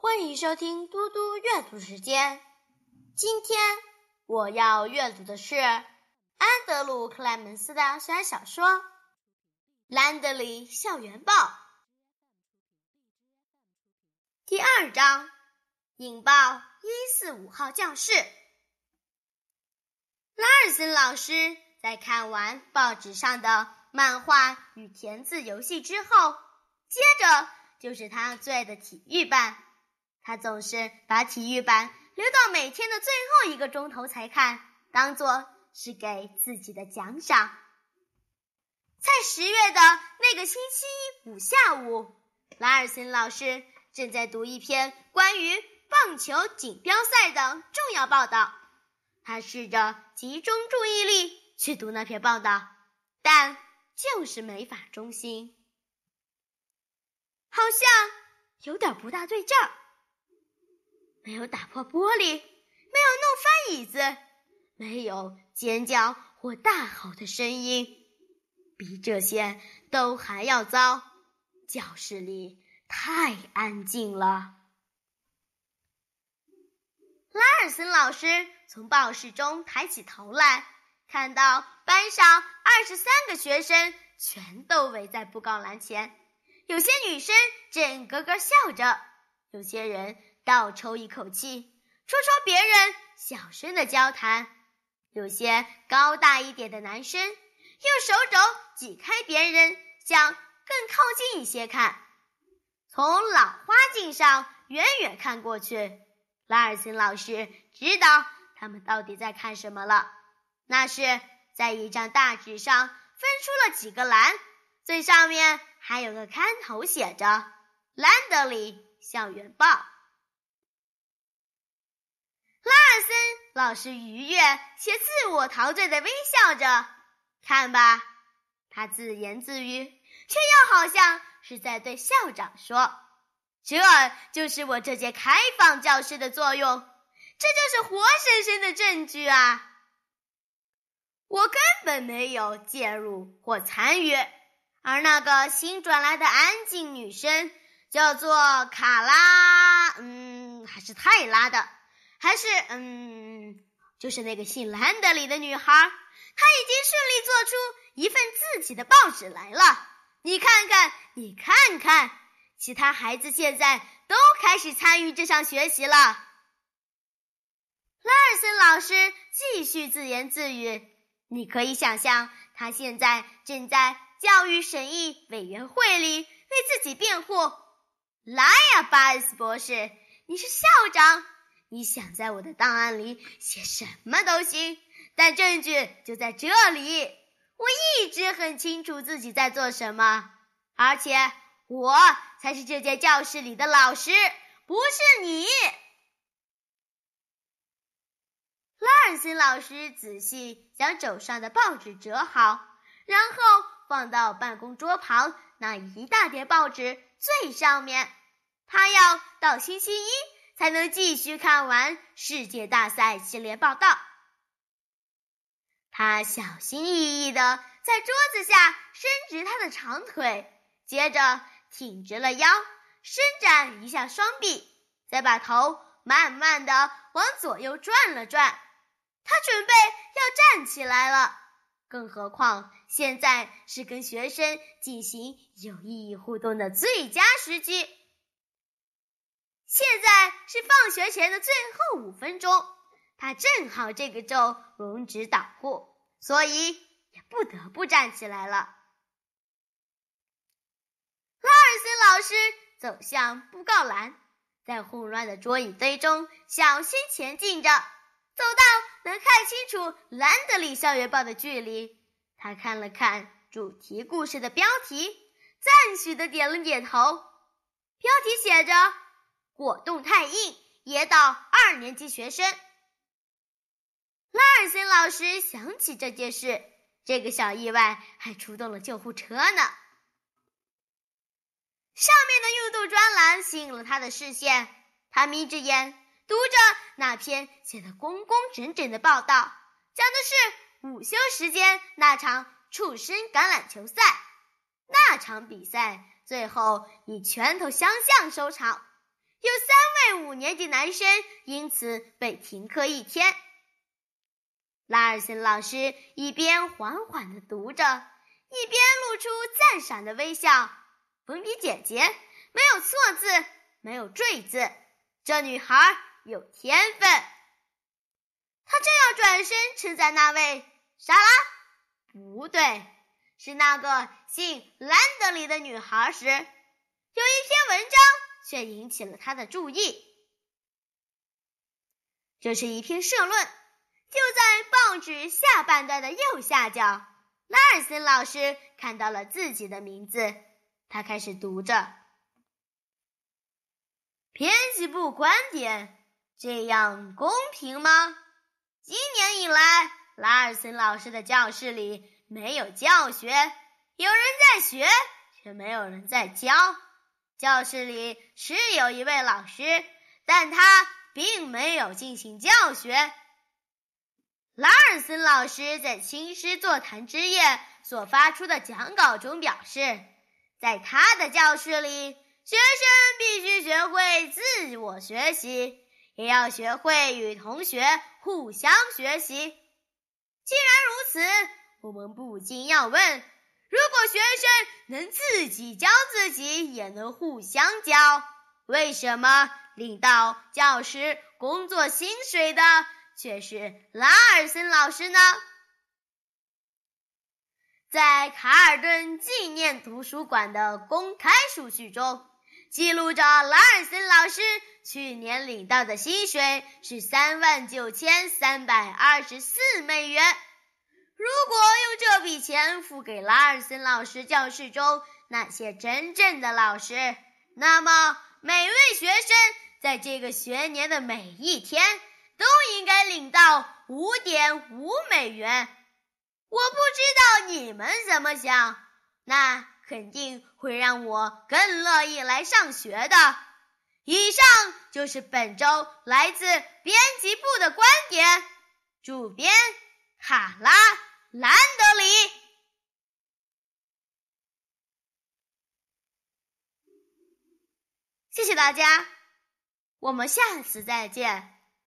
欢迎收听嘟嘟阅读时间。今天我要阅读的是安德鲁·克莱门斯的小小说《兰德里校园报》第二章：引爆一四五号教室。拉尔森老师在看完报纸上的漫画与填字游戏之后，接着就是他最爱的体育班。他总是把体育班留到每天的最后一个钟头才看，当做是给自己的奖赏。在十月的那个星期五下午，拉尔森老师正在读一篇关于棒球锦标赛的重要报道。他试着集中注意力去读那篇报道，但就是没法专心，好像有点不大对劲儿。没有打破玻璃，没有弄翻椅子，没有尖叫或大吼的声音，比这些都还要糟。教室里太安静了。拉尔森老师从报室中抬起头来，看到班上二十三个学生全都围在布告栏前，有些女生正咯咯笑着，有些人。倒抽一口气，戳戳别人，小声的交谈。有些高大一点的男生用手肘挤开别人，想更靠近一些看。从老花镜上远远看过去，拉尔森老师知道他们到底在看什么了。那是在一张大纸上分出了几个栏，最上面还有个看头，写着《兰德里校园报》。拉尔森老师愉悦且自我陶醉的微笑着，看吧，他自言自语，却又好像是在对校长说：“这就是我这节开放教室的作用，这就是活生生的证据啊！我根本没有介入或参与，而那个新转来的安静女生叫做卡拉，嗯，还是泰拉的。”还是嗯，就是那个姓兰德里的女孩，她已经顺利做出一份自己的报纸来了。你看看，你看看，其他孩子现在都开始参与这项学习了。拉尔森老师继续自言自语：“你可以想象，他现在正在教育审议委员会里为自己辩护。来呀，巴尔斯博士，你是校长。”你想在我的档案里写什么都行，但证据就在这里。我一直很清楚自己在做什么，而且我才是这间教室里的老师，不是你。拉尔森老师仔细将手上的报纸折好，然后放到办公桌旁那一大叠报纸最上面。他要到星期一。才能继续看完世界大赛系列报道。他小心翼翼地在桌子下伸直他的长腿，接着挺直了腰，伸展一下双臂，再把头慢慢地往左右转了转。他准备要站起来了，更何况现在是跟学生进行有意义互动的最佳时机。现在是放学前的最后五分钟，他正好这个咒容止导护，所以也不得不站起来了。拉尔森老师走向布告栏，在混乱的桌椅堆中小心前进着，走到能看清楚《兰德里校园报》的距离。他看了看主题故事的标题，赞许的点了点头。标题写着。果冻太硬，噎到二年级学生。拉尔森老师想起这件事，这个小意外还出动了救护车呢。上面的运动专栏吸引了他的视线，他眯着眼读着那篇写的工工整整的报道，讲的是午休时间那场畜生橄榄球赛。那场比赛最后以拳头相向收场。有三位五年级男生因此被停课一天。拉尔森老师一边缓缓地读着，一边露出赞赏的微笑。粉笔姐姐没有错字，没有赘字，这女孩有天分。他正要转身称赞那位莎拉，不对，是那个姓兰德里的女孩时，有一篇文章却引起了他的注意。这是一篇社论。就在报纸下半段的右下角，拉尔森老师看到了自己的名字。他开始读着：“编辑部观点，这样公平吗？今年以来，拉尔森老师的教室里没有教学，有人在学，却没有人在教。教室里是有一位老师，但他并没有进行教学。”拉尔森老师在青师座谈之夜所发出的讲稿中表示，在他的教室里，学生必须学会自我学习，也要学会与同学互相学习。既然如此，我们不禁要问：如果学生能自己教自己，也能互相教，为什么领到教师工作薪水的？却是拉尔森老师呢。在卡尔顿纪念图书馆的公开数据中，记录着拉尔森老师去年领到的薪水是三万九千三百二十四美元。如果用这笔钱付给拉尔森老师教室中那些真正的老师，那么每位学生在这个学年的每一天。都应该领到五点五美元。我不知道你们怎么想，那肯定会让我更乐意来上学的。以上就是本周来自编辑部的观点。主编卡拉兰德里，谢谢大家，我们下次再见。